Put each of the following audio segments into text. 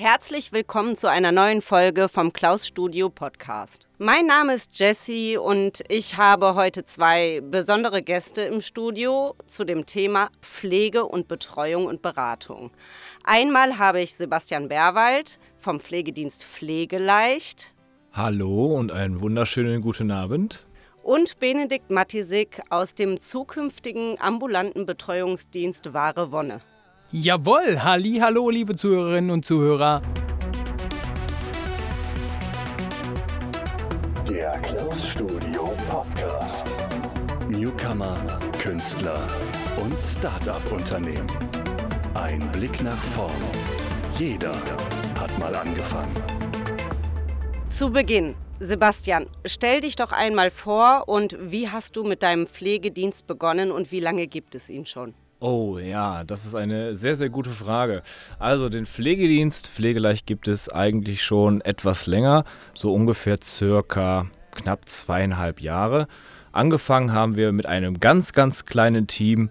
Herzlich willkommen zu einer neuen Folge vom Klaus Studio Podcast. Mein Name ist Jessie und ich habe heute zwei besondere Gäste im Studio zu dem Thema Pflege und Betreuung und Beratung. Einmal habe ich Sebastian Berwald vom Pflegedienst Pflegeleicht. Hallo und einen wunderschönen guten Abend. Und Benedikt Matisik aus dem zukünftigen ambulanten Betreuungsdienst Wahre Wonne. Jawohl, halli, hallo, liebe Zuhörerinnen und Zuhörer. Der Klaus Studio Podcast. Newcomer, Künstler und Start-up-Unternehmen. Ein Blick nach vorn. Jeder hat mal angefangen. Zu Beginn, Sebastian, stell dich doch einmal vor und wie hast du mit deinem Pflegedienst begonnen und wie lange gibt es ihn schon? Oh ja, das ist eine sehr, sehr gute Frage. Also den Pflegedienst Pflegeleicht gibt es eigentlich schon etwas länger, so ungefähr circa knapp zweieinhalb Jahre. Angefangen haben wir mit einem ganz, ganz kleinen Team.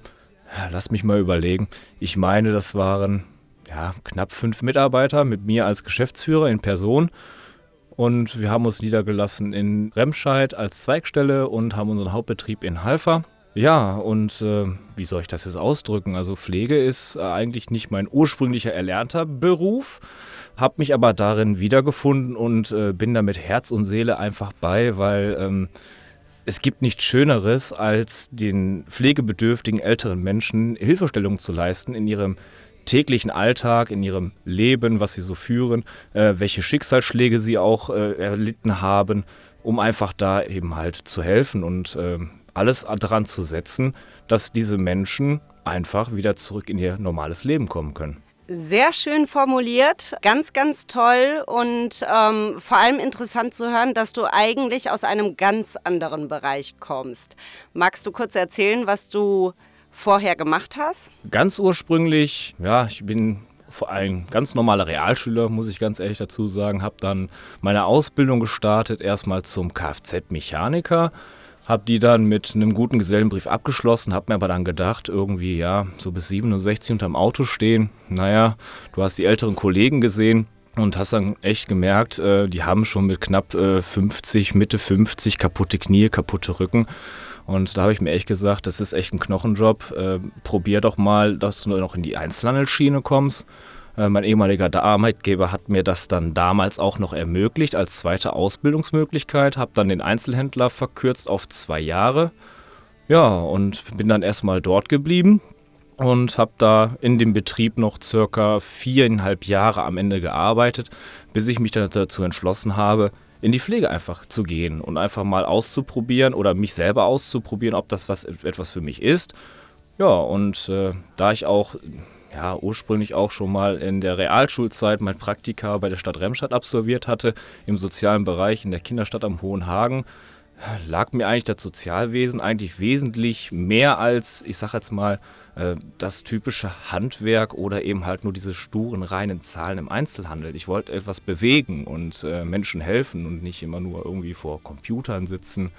Lass mich mal überlegen. Ich meine, das waren ja, knapp fünf Mitarbeiter mit mir als Geschäftsführer in Person. Und wir haben uns niedergelassen in Remscheid als Zweigstelle und haben unseren Hauptbetrieb in Halfa. Ja, und äh, wie soll ich das jetzt ausdrücken? Also Pflege ist äh, eigentlich nicht mein ursprünglicher erlernter Beruf, habe mich aber darin wiedergefunden und äh, bin da mit Herz und Seele einfach bei, weil ähm, es gibt nichts Schöneres, als den pflegebedürftigen älteren Menschen Hilfestellung zu leisten in ihrem täglichen Alltag, in ihrem Leben, was sie so führen, äh, welche Schicksalsschläge sie auch äh, erlitten haben, um einfach da eben halt zu helfen und ähm, alles daran zu setzen, dass diese Menschen einfach wieder zurück in ihr normales Leben kommen können. Sehr schön formuliert, ganz, ganz toll und ähm, vor allem interessant zu hören, dass du eigentlich aus einem ganz anderen Bereich kommst. Magst du kurz erzählen, was du vorher gemacht hast? Ganz ursprünglich, ja, ich bin vor allem ganz normaler Realschüler, muss ich ganz ehrlich dazu sagen, habe dann meine Ausbildung gestartet, erstmal zum Kfz-Mechaniker habe die dann mit einem guten Gesellenbrief abgeschlossen, habe mir aber dann gedacht, irgendwie, ja, so bis 67 unterm Auto stehen. Naja, du hast die älteren Kollegen gesehen und hast dann echt gemerkt, äh, die haben schon mit knapp äh, 50, Mitte 50 kaputte Knie, kaputte Rücken. Und da habe ich mir echt gesagt, das ist echt ein Knochenjob. Äh, probier doch mal, dass du noch in die Einzelhandelsschiene kommst. Äh, mein ehemaliger Arbeitgeber hat mir das dann damals auch noch ermöglicht als zweite Ausbildungsmöglichkeit, habe dann den Einzelhändler verkürzt auf zwei Jahre. Ja, und bin dann erstmal dort geblieben und habe da in dem Betrieb noch circa viereinhalb Jahre am Ende gearbeitet, bis ich mich dann dazu entschlossen habe, in die Pflege einfach zu gehen und einfach mal auszuprobieren oder mich selber auszuprobieren, ob das was, etwas für mich ist. Ja, und äh, da ich auch ja, ursprünglich auch schon mal in der Realschulzeit mein Praktika bei der Stadt Remstadt absolviert hatte, im sozialen Bereich in der Kinderstadt am Hohen Hagen, lag mir eigentlich das Sozialwesen eigentlich wesentlich mehr als, ich sag jetzt mal, äh, das typische Handwerk oder eben halt nur diese sturen, reinen Zahlen im Einzelhandel. Ich wollte etwas bewegen und äh, Menschen helfen und nicht immer nur irgendwie vor Computern sitzen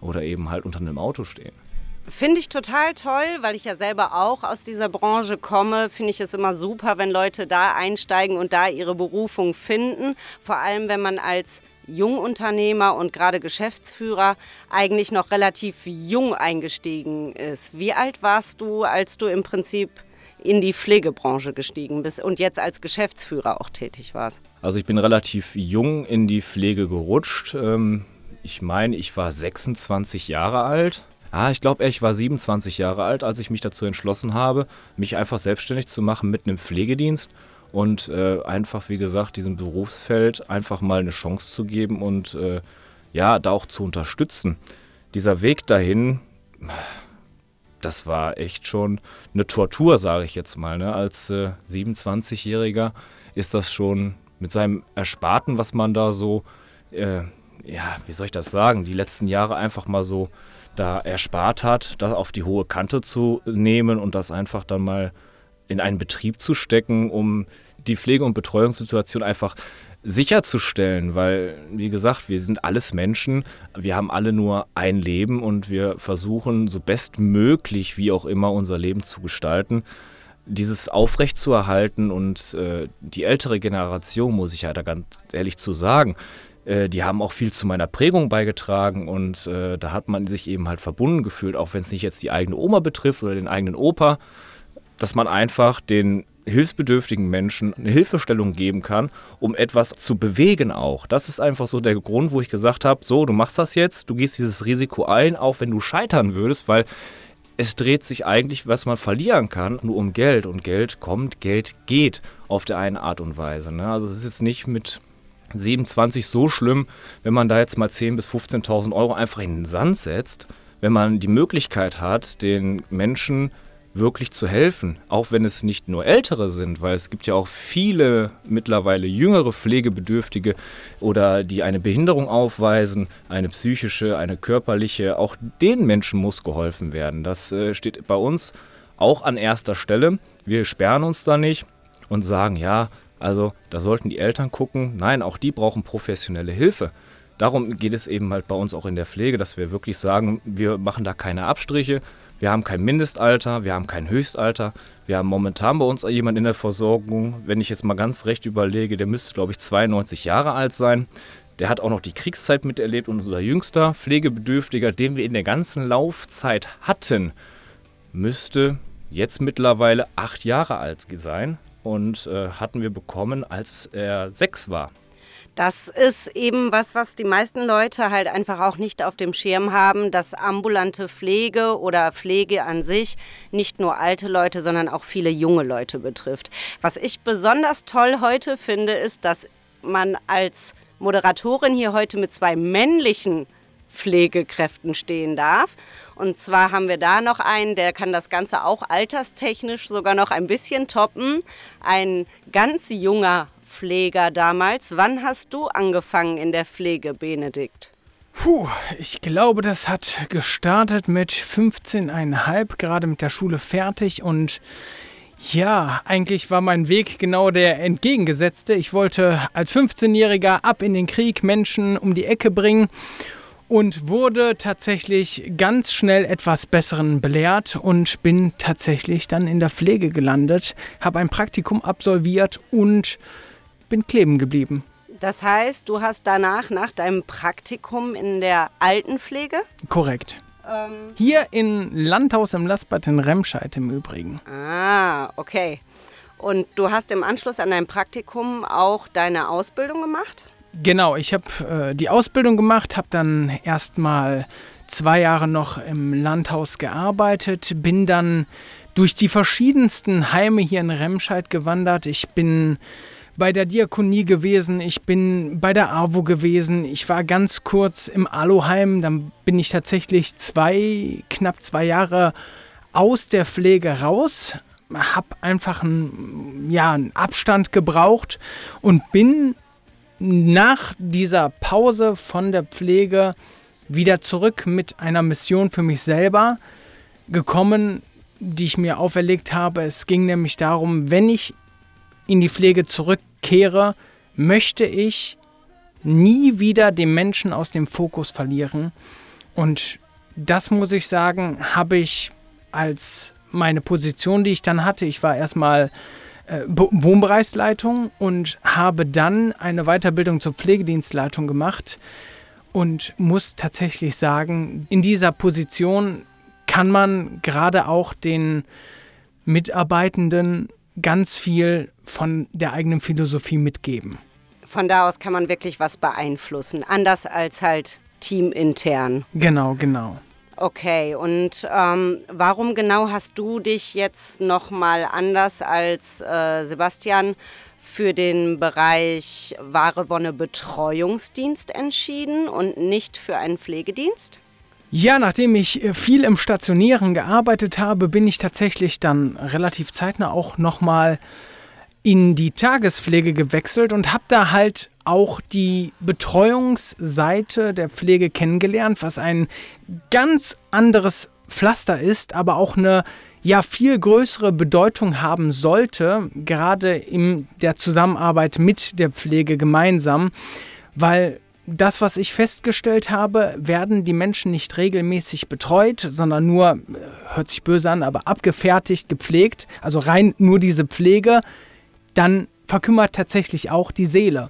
oder eben halt unter einem Auto stehen. Finde ich total toll, weil ich ja selber auch aus dieser Branche komme. Finde ich es immer super, wenn Leute da einsteigen und da ihre Berufung finden. Vor allem, wenn man als Jungunternehmer und gerade Geschäftsführer eigentlich noch relativ jung eingestiegen ist. Wie alt warst du, als du im Prinzip in die Pflegebranche gestiegen bist und jetzt als Geschäftsführer auch tätig warst? Also ich bin relativ jung in die Pflege gerutscht. Ähm, ich meine, ich war 26 Jahre alt ah, ich glaube, ich war 27 Jahre alt, als ich mich dazu entschlossen habe, mich einfach selbstständig zu machen mit einem Pflegedienst und äh, einfach, wie gesagt, diesem Berufsfeld einfach mal eine Chance zu geben und äh, ja, da auch zu unterstützen. Dieser Weg dahin, das war echt schon eine Tortur, sage ich jetzt mal. Ne? Als äh, 27-Jähriger ist das schon mit seinem Ersparten, was man da so, äh, ja, wie soll ich das sagen, die letzten Jahre einfach mal so da erspart hat, das auf die hohe Kante zu nehmen und das einfach dann mal in einen Betrieb zu stecken, um die Pflege- und Betreuungssituation einfach sicherzustellen, weil, wie gesagt, wir sind alles Menschen, wir haben alle nur ein Leben und wir versuchen so bestmöglich, wie auch immer, unser Leben zu gestalten. dieses aufrechtzuerhalten und äh, die ältere Generation, muss ich ja da ganz ehrlich zu sagen, äh, die haben auch viel zu meiner Prägung beigetragen und äh, da hat man sich eben halt verbunden gefühlt, auch wenn es nicht jetzt die eigene Oma betrifft oder den eigenen Opa, dass man einfach den hilfsbedürftigen Menschen eine Hilfestellung geben kann, um etwas zu bewegen auch. Das ist einfach so der Grund, wo ich gesagt habe, so, du machst das jetzt, du gehst dieses Risiko ein, auch wenn du scheitern würdest, weil es dreht sich eigentlich, was man verlieren kann, nur um Geld. Und Geld kommt, Geld geht auf der eine Art und Weise. Ne? Also es ist jetzt nicht mit 27 so schlimm, wenn man da jetzt mal 10.000 bis 15.000 Euro einfach in den Sand setzt, wenn man die Möglichkeit hat, den Menschen wirklich zu helfen, auch wenn es nicht nur ältere sind, weil es gibt ja auch viele mittlerweile jüngere Pflegebedürftige oder die eine Behinderung aufweisen, eine psychische, eine körperliche, auch den Menschen muss geholfen werden. Das äh, steht bei uns auch an erster Stelle. Wir sperren uns da nicht und sagen, ja, also da sollten die Eltern gucken. Nein, auch die brauchen professionelle Hilfe. Darum geht es eben halt bei uns auch in der Pflege, dass wir wirklich sagen, wir machen da keine Abstriche, wir haben kein Mindestalter, wir haben kein Höchstalter. Wir haben momentan bei uns jemanden in der Versorgung, wenn ich jetzt mal ganz recht überlege, der müsste, glaube ich, 92 Jahre alt sein. Der hat auch noch die Kriegszeit miterlebt und unser jüngster Pflegebedürftiger, den wir in der ganzen Laufzeit hatten, müsste jetzt mittlerweile acht Jahre alt sein und äh, hatten wir bekommen, als er sechs war. Das ist eben was, was die meisten Leute halt einfach auch nicht auf dem Schirm haben, dass ambulante Pflege oder Pflege an sich nicht nur alte Leute, sondern auch viele junge Leute betrifft. Was ich besonders toll heute finde, ist, dass man als Moderatorin hier heute mit zwei männlichen Pflegekräften stehen darf. Und zwar haben wir da noch einen, der kann das Ganze auch alterstechnisch sogar noch ein bisschen toppen. Ein ganz junger Pfleger damals. Wann hast du angefangen in der Pflege, Benedikt? Puh, ich glaube, das hat gestartet mit 15,5, gerade mit der Schule fertig und ja, eigentlich war mein Weg genau der entgegengesetzte. Ich wollte als 15-Jähriger ab in den Krieg Menschen um die Ecke bringen und wurde tatsächlich ganz schnell etwas Besseren belehrt und bin tatsächlich dann in der Pflege gelandet, habe ein Praktikum absolviert und bin kleben geblieben. Das heißt, du hast danach, nach deinem Praktikum in der Altenpflege? Korrekt. Ähm, Hier in Landhaus im Lassbad in Remscheid im Übrigen. Ah, okay. Und du hast im Anschluss an dein Praktikum auch deine Ausbildung gemacht? Genau, ich habe äh, die Ausbildung gemacht, habe dann erstmal zwei Jahre noch im Landhaus gearbeitet, bin dann durch die verschiedensten Heime hier in Remscheid gewandert. Ich bin bei der Diakonie gewesen, ich bin bei der AWO gewesen, ich war ganz kurz im Aloheim, dann bin ich tatsächlich zwei, knapp zwei Jahre aus der Pflege raus, habe einfach einen, ja, einen Abstand gebraucht und bin nach dieser Pause von der Pflege wieder zurück mit einer Mission für mich selber gekommen, die ich mir auferlegt habe. Es ging nämlich darum, wenn ich in die Pflege zurückkehre, möchte ich nie wieder den Menschen aus dem Fokus verlieren. Und das muss ich sagen, habe ich als meine Position, die ich dann hatte. Ich war erstmal Wohnbereichsleitung und habe dann eine Weiterbildung zur Pflegedienstleitung gemacht und muss tatsächlich sagen, in dieser Position kann man gerade auch den Mitarbeitenden ganz viel von der eigenen Philosophie mitgeben. Von da aus kann man wirklich was beeinflussen, anders als halt teamintern. Genau, genau. Okay, und ähm, warum genau hast du dich jetzt nochmal anders als äh, Sebastian für den Bereich Wahre Wonne Betreuungsdienst entschieden und nicht für einen Pflegedienst? Ja, nachdem ich äh, viel im Stationieren gearbeitet habe, bin ich tatsächlich dann relativ zeitnah auch nochmal in die Tagespflege gewechselt und habe da halt auch die Betreuungsseite der Pflege kennengelernt, was ein ganz anderes Pflaster ist, aber auch eine ja viel größere Bedeutung haben sollte, gerade in der Zusammenarbeit mit der Pflege gemeinsam, weil das, was ich festgestellt habe, werden die Menschen nicht regelmäßig betreut, sondern nur, hört sich böse an, aber abgefertigt, gepflegt, also rein nur diese Pflege, dann verkümmert tatsächlich auch die Seele.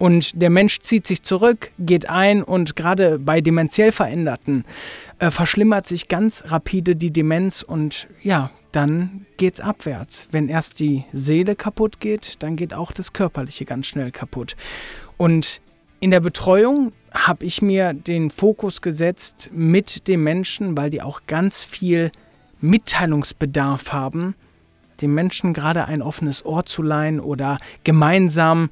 Und der Mensch zieht sich zurück, geht ein und gerade bei dementiell Veränderten äh, verschlimmert sich ganz rapide die Demenz und ja, dann geht's abwärts. Wenn erst die Seele kaputt geht, dann geht auch das Körperliche ganz schnell kaputt. Und in der Betreuung habe ich mir den Fokus gesetzt mit den Menschen, weil die auch ganz viel Mitteilungsbedarf haben, den Menschen gerade ein offenes Ohr zu leihen oder gemeinsam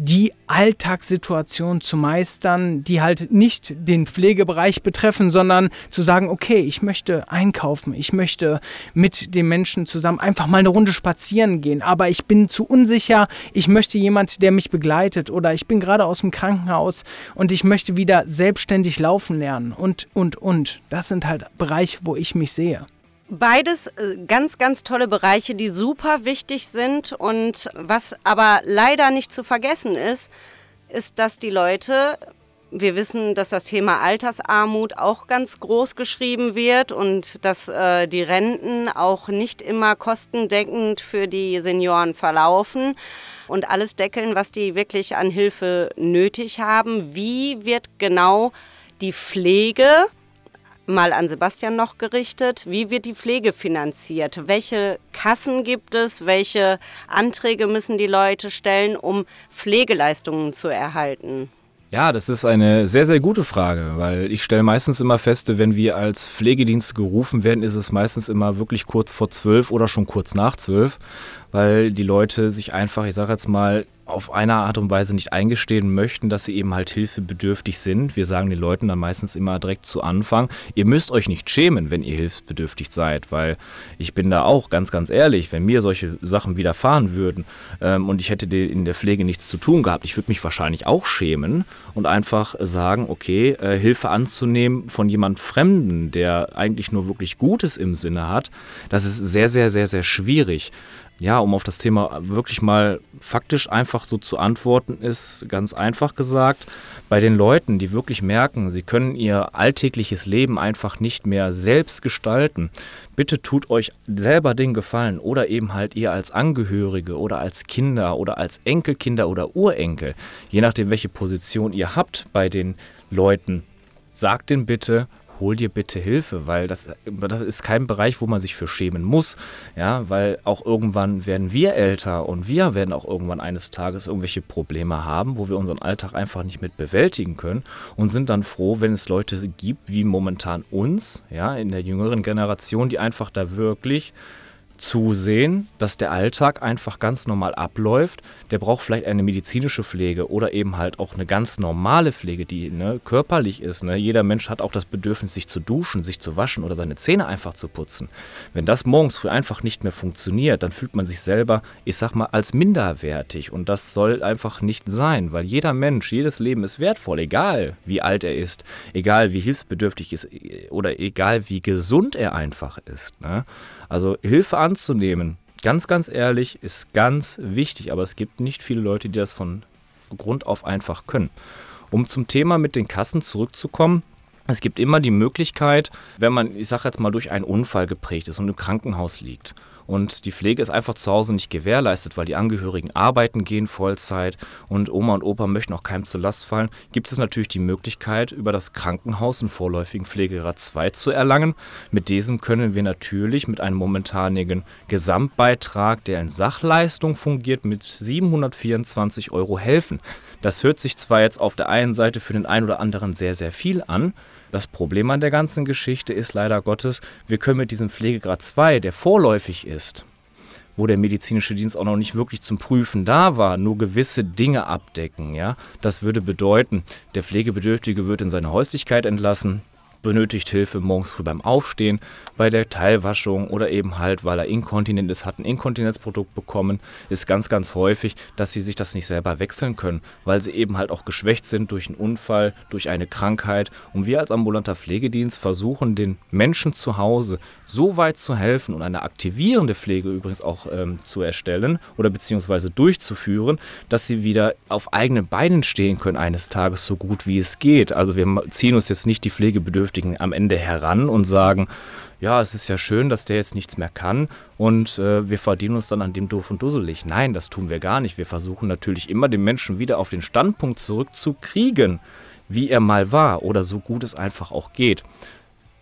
die Alltagssituation zu meistern, die halt nicht den Pflegebereich betreffen, sondern zu sagen, okay, ich möchte einkaufen, ich möchte mit den Menschen zusammen einfach mal eine Runde spazieren gehen, aber ich bin zu unsicher, ich möchte jemand, der mich begleitet oder ich bin gerade aus dem Krankenhaus und ich möchte wieder selbstständig laufen lernen und, und, und. Das sind halt Bereiche, wo ich mich sehe. Beides äh, ganz, ganz tolle Bereiche, die super wichtig sind. Und was aber leider nicht zu vergessen ist, ist, dass die Leute, wir wissen, dass das Thema Altersarmut auch ganz groß geschrieben wird und dass äh, die Renten auch nicht immer kostendeckend für die Senioren verlaufen und alles deckeln, was die wirklich an Hilfe nötig haben. Wie wird genau die Pflege mal an Sebastian noch gerichtet. Wie wird die Pflege finanziert? Welche Kassen gibt es? Welche Anträge müssen die Leute stellen, um Pflegeleistungen zu erhalten? Ja, das ist eine sehr, sehr gute Frage, weil ich stelle meistens immer fest, wenn wir als Pflegedienst gerufen werden, ist es meistens immer wirklich kurz vor zwölf oder schon kurz nach zwölf, weil die Leute sich einfach, ich sage jetzt mal, auf eine Art und Weise nicht eingestehen möchten, dass sie eben halt hilfebedürftig sind. Wir sagen den Leuten dann meistens immer direkt zu Anfang, ihr müsst euch nicht schämen, wenn ihr hilfsbedürftig seid, weil ich bin da auch ganz, ganz ehrlich, wenn mir solche Sachen widerfahren würden ähm, und ich hätte in der Pflege nichts zu tun gehabt, ich würde mich wahrscheinlich auch schämen und einfach sagen, okay, äh, Hilfe anzunehmen von jemand Fremden, der eigentlich nur wirklich Gutes im Sinne hat, das ist sehr, sehr, sehr, sehr schwierig ja, um auf das Thema wirklich mal faktisch einfach so zu antworten, ist ganz einfach gesagt, bei den Leuten, die wirklich merken, sie können ihr alltägliches Leben einfach nicht mehr selbst gestalten, bitte tut euch selber den Gefallen oder eben halt ihr als Angehörige oder als Kinder oder als Enkelkinder oder Urenkel, je nachdem, welche Position ihr habt bei den Leuten, sagt den bitte, hol dir bitte Hilfe, weil das, das ist kein Bereich, wo man sich für schämen muss. Ja, weil auch irgendwann werden wir älter und wir werden auch irgendwann eines Tages irgendwelche Probleme haben, wo wir unseren Alltag einfach nicht mit bewältigen können und sind dann froh, wenn es Leute gibt, wie momentan uns, ja, in der jüngeren Generation, die einfach da wirklich zusehen, dass der Alltag einfach ganz normal abläuft. Der braucht vielleicht eine medizinische Pflege oder eben halt auch eine ganz normale Pflege, die ne, körperlich ist. Ne? Jeder Mensch hat auch das Bedürfnis, sich zu duschen, sich zu waschen oder seine Zähne einfach zu putzen. Wenn das morgens früh einfach nicht mehr funktioniert, dann fühlt man sich selber, ich sag mal, als minderwertig. Und das soll einfach nicht sein, weil jeder Mensch, jedes Leben ist wertvoll, egal wie alt er ist, egal wie hilfsbedürftig ist oder egal wie gesund er einfach ist. Ne? Also Hilfe anzunehmen, ganz, ganz ehrlich, ist ganz wichtig, aber es gibt nicht viele Leute, die das von Grund auf einfach können. Um zum Thema mit den Kassen zurückzukommen, es gibt immer die Möglichkeit, wenn man, ich sage jetzt mal, durch einen Unfall geprägt ist und im Krankenhaus liegt und die Pflege ist einfach zu Hause nicht gewährleistet, weil die Angehörigen arbeiten gehen Vollzeit und Oma und Opa möchten auch keinem zur Last fallen, gibt es natürlich die Möglichkeit, über das Krankenhaus einen vorläufigen Pflegegrad 2 zu erlangen. Mit diesem können wir natürlich mit einem momentanigen Gesamtbeitrag, der in Sachleistung fungiert, mit 724 Euro helfen. Das hört sich zwar jetzt auf der einen Seite für den einen oder anderen sehr, sehr viel an, das Problem an der ganzen Geschichte ist leider Gottes, wir können mit diesem Pflegegrad 2, der vorläufig ist, wo der medizinische Dienst auch noch nicht wirklich zum Prüfen da war, nur gewisse Dinge abdecken. Ja? Das würde bedeuten, der Pflegebedürftige wird in seine Häuslichkeit entlassen, benötigt Hilfe morgens früh beim Aufstehen, bei der Teilwaschung oder eben halt, weil er inkontinent ist, hat ein Inkontinenzprodukt bekommen, ist ganz, ganz häufig, dass sie sich das nicht selber wechseln können, weil sie eben halt auch geschwächt sind durch einen Unfall, durch eine Krankheit. Und wir als ambulanter Pflegedienst versuchen den Menschen zu Hause so weit zu helfen und eine aktivierende Pflege übrigens auch ähm, zu erstellen oder beziehungsweise durchzuführen, dass sie wieder auf eigenen Beinen stehen können eines Tages so gut wie es geht. Also wir ziehen uns jetzt nicht die Pflegebedürftigen am Ende heran und sagen, ja, es ist ja schön, dass der jetzt nichts mehr kann und äh, wir verdienen uns dann an dem doof und dusselig. Nein, das tun wir gar nicht. Wir versuchen natürlich immer den Menschen wieder auf den Standpunkt zurückzukriegen, wie er mal war oder so gut es einfach auch geht.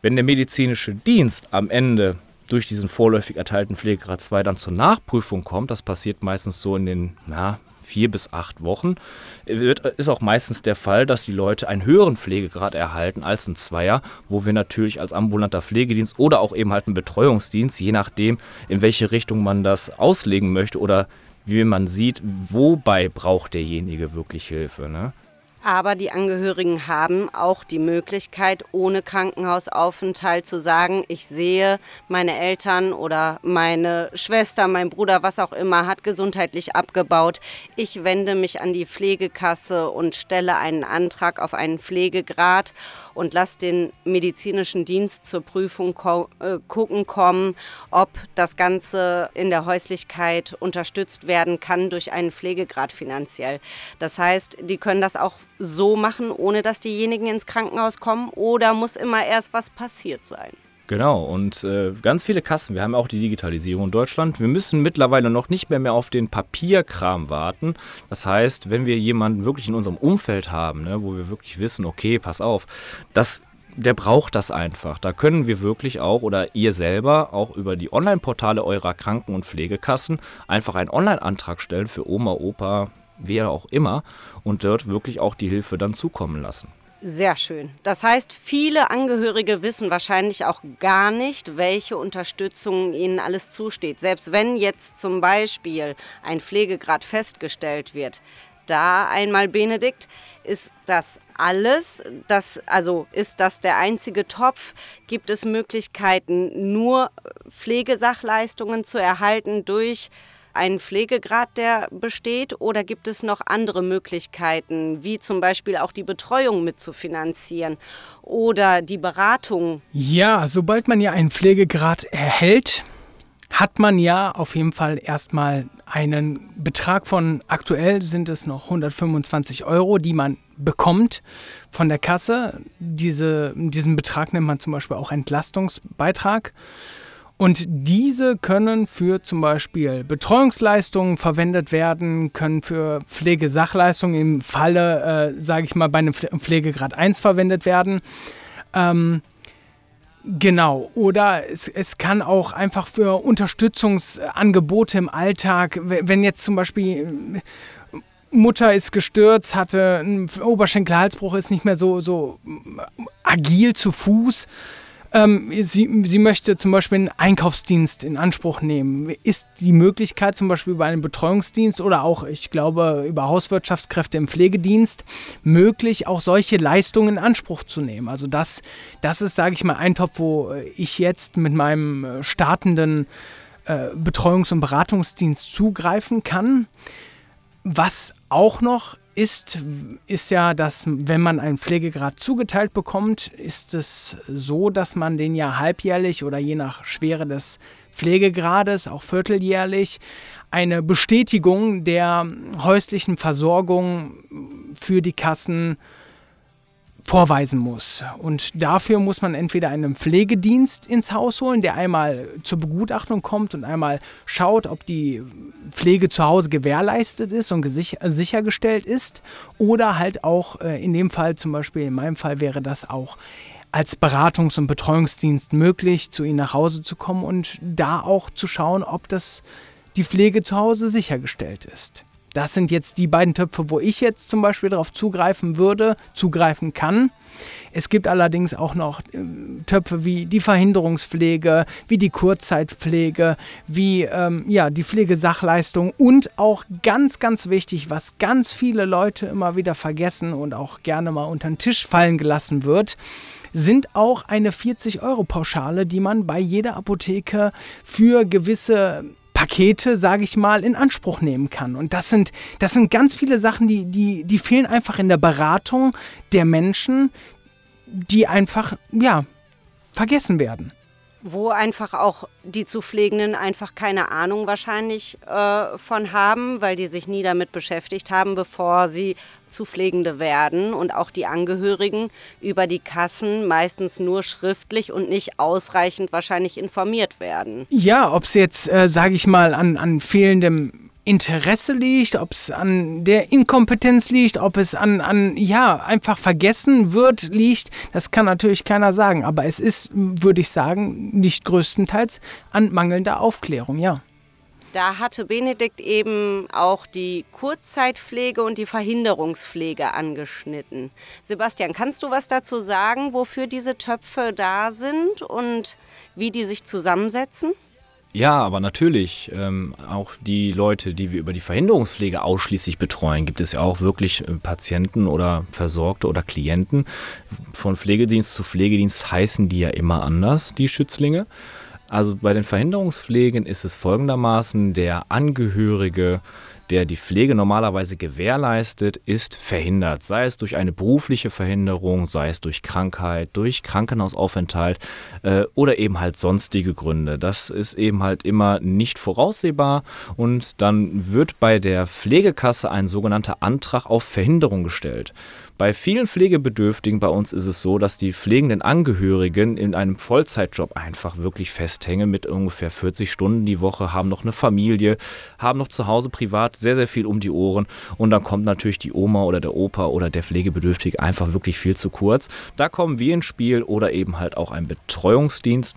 Wenn der medizinische Dienst am Ende durch diesen vorläufig erteilten Pflegegrad 2 dann zur Nachprüfung kommt, das passiert meistens so in den na, vier bis acht Wochen, wird, ist auch meistens der Fall, dass die Leute einen höheren Pflegegrad erhalten als ein Zweier, wo wir natürlich als ambulanter Pflegedienst oder auch eben halt ein Betreuungsdienst, je nachdem, in welche Richtung man das auslegen möchte oder wie man sieht, wobei braucht derjenige wirklich Hilfe. Ne? Aber die Angehörigen haben auch die Möglichkeit, ohne Krankenhausaufenthalt zu sagen, ich sehe, meine Eltern oder meine Schwester, mein Bruder, was auch immer, hat gesundheitlich abgebaut. Ich wende mich an die Pflegekasse und stelle einen Antrag auf einen Pflegegrad und lasse den medizinischen Dienst zur Prüfung äh, gucken kommen, ob das Ganze in der Häuslichkeit unterstützt werden kann durch einen Pflegegrad finanziell. Das heißt, die können das auch so machen, ohne dass diejenigen ins Krankenhaus kommen oder muss immer erst was passiert sein? Genau, und äh, ganz viele Kassen, wir haben auch die Digitalisierung in Deutschland. Wir müssen mittlerweile noch nicht mehr, mehr auf den Papierkram warten. Das heißt, wenn wir jemanden wirklich in unserem Umfeld haben, ne, wo wir wirklich wissen, okay, pass auf, das der braucht das einfach. Da können wir wirklich auch oder ihr selber auch über die Online-Portale eurer Kranken- und Pflegekassen einfach einen Online-Antrag stellen für Oma, Opa, wer auch immer und dort wirklich auch die Hilfe dann zukommen lassen. Sehr schön. Das heißt, viele Angehörige wissen wahrscheinlich auch gar nicht, welche Unterstützung ihnen alles zusteht. Selbst wenn jetzt zum Beispiel ein Pflegegrad festgestellt wird, da einmal Benedikt, ist das alles? Das, also ist das der einzige Topf? Gibt es Möglichkeiten, nur Pflegesachleistungen zu erhalten durch einen Pflegegrad, der besteht, oder gibt es noch andere Möglichkeiten, wie zum Beispiel auch die Betreuung mitzufinanzieren oder die Beratung? Ja, sobald man ja einen Pflegegrad erhält, hat man ja auf jeden Fall erstmal einen Betrag von, aktuell sind es noch 125 Euro, die man bekommt von der Kasse. Diese, diesen Betrag nennt man zum Beispiel auch Entlastungsbeitrag. Und diese können für zum Beispiel Betreuungsleistungen verwendet werden, können für Pflegesachleistungen im Falle, äh, sage ich mal, bei einem Pflegegrad 1 verwendet werden. Ähm, Genau, oder es, es kann auch einfach für Unterstützungsangebote im Alltag, wenn jetzt zum Beispiel Mutter ist gestürzt, hatte einen Oberschenkelhalsbruch, ist nicht mehr so, so agil zu Fuß, ähm, sie, sie möchte zum Beispiel einen Einkaufsdienst in Anspruch nehmen. Ist die Möglichkeit zum Beispiel über einen Betreuungsdienst oder auch, ich glaube, über Hauswirtschaftskräfte im Pflegedienst möglich, auch solche Leistungen in Anspruch zu nehmen? Also das, das ist, sage ich mal, ein Topf, wo ich jetzt mit meinem äh, startenden äh, Betreuungs- und Beratungsdienst zugreifen kann. Was auch noch ist, ist ja, dass wenn man einen Pflegegrad zugeteilt bekommt, ist es so, dass man den ja halbjährlich oder je nach Schwere des Pflegegrades, auch vierteljährlich, eine Bestätigung der häuslichen Versorgung für die Kassen vorweisen muss. Und dafür muss man entweder einen Pflegedienst ins Haus holen, der einmal zur Begutachtung kommt und einmal schaut, ob die Pflege zu Hause gewährleistet ist und sichergestellt ist. Oder halt auch äh, in dem Fall, zum Beispiel in meinem Fall wäre das auch als Beratungs- und Betreuungsdienst möglich, zu ihnen nach Hause zu kommen und da auch zu schauen, ob das die Pflege zu Hause sichergestellt ist. Das sind jetzt die beiden Töpfe, wo ich jetzt zum Beispiel darauf zugreifen würde, zugreifen kann. Es gibt allerdings auch noch äh, Töpfe wie die Verhinderungspflege, wie die Kurzzeitpflege, wie ähm, ja, die Pflegesachleistung und auch ganz, ganz wichtig, was ganz viele Leute immer wieder vergessen und auch gerne mal unter den Tisch fallen gelassen wird, sind auch eine 40-Euro-Pauschale, die man bei jeder Apotheke für gewisse Pakete, sage ich mal, in Anspruch nehmen kann. Und das sind, das sind ganz viele Sachen, die, die, die fehlen einfach in der Beratung der Menschen, die einfach, ja, vergessen werden. Wo einfach auch die zu Pflegenden einfach keine Ahnung wahrscheinlich äh, von haben, weil die sich nie damit beschäftigt haben, bevor sie zu Pflegende werden und auch die Angehörigen über die Kassen meistens nur schriftlich und nicht ausreichend wahrscheinlich informiert werden. Ja, ob es jetzt, äh, sage ich mal, an, an fehlendem Interesse liegt, ob es an der Inkompetenz liegt, ob es an, an, ja, einfach vergessen wird, liegt, das kann natürlich keiner sagen. Aber es ist, würde ich sagen, nicht größtenteils an mangelnder Aufklärung, ja. Da hatte Benedikt eben auch die Kurzzeitpflege und die Verhinderungspflege angeschnitten. Sebastian, kannst du was dazu sagen, wofür diese Töpfe da sind und wie die sich zusammensetzen? Ja, aber natürlich, ähm, auch die Leute, die wir über die Verhinderungspflege ausschließlich betreuen, gibt es ja auch wirklich äh, Patienten oder Versorgte oder Klienten. Von Pflegedienst zu Pflegedienst heißen die ja immer anders, die Schützlinge. Also bei den Verhinderungspflegen ist es folgendermaßen, der Angehörige der die Pflege normalerweise gewährleistet, ist verhindert. Sei es durch eine berufliche Verhinderung, sei es durch Krankheit, durch Krankenhausaufenthalt äh, oder eben halt sonstige Gründe. Das ist eben halt immer nicht voraussehbar und dann wird bei der Pflegekasse ein sogenannter Antrag auf Verhinderung gestellt. Bei vielen Pflegebedürftigen bei uns ist es so, dass die pflegenden Angehörigen in einem Vollzeitjob einfach wirklich festhängen mit ungefähr 40 Stunden die Woche, haben noch eine Familie, haben noch zu Hause privat sehr, sehr viel um die Ohren und dann kommt natürlich die Oma oder der Opa oder der Pflegebedürftige einfach wirklich viel zu kurz. Da kommen wir ins Spiel oder eben halt auch ein Betreuungsdienst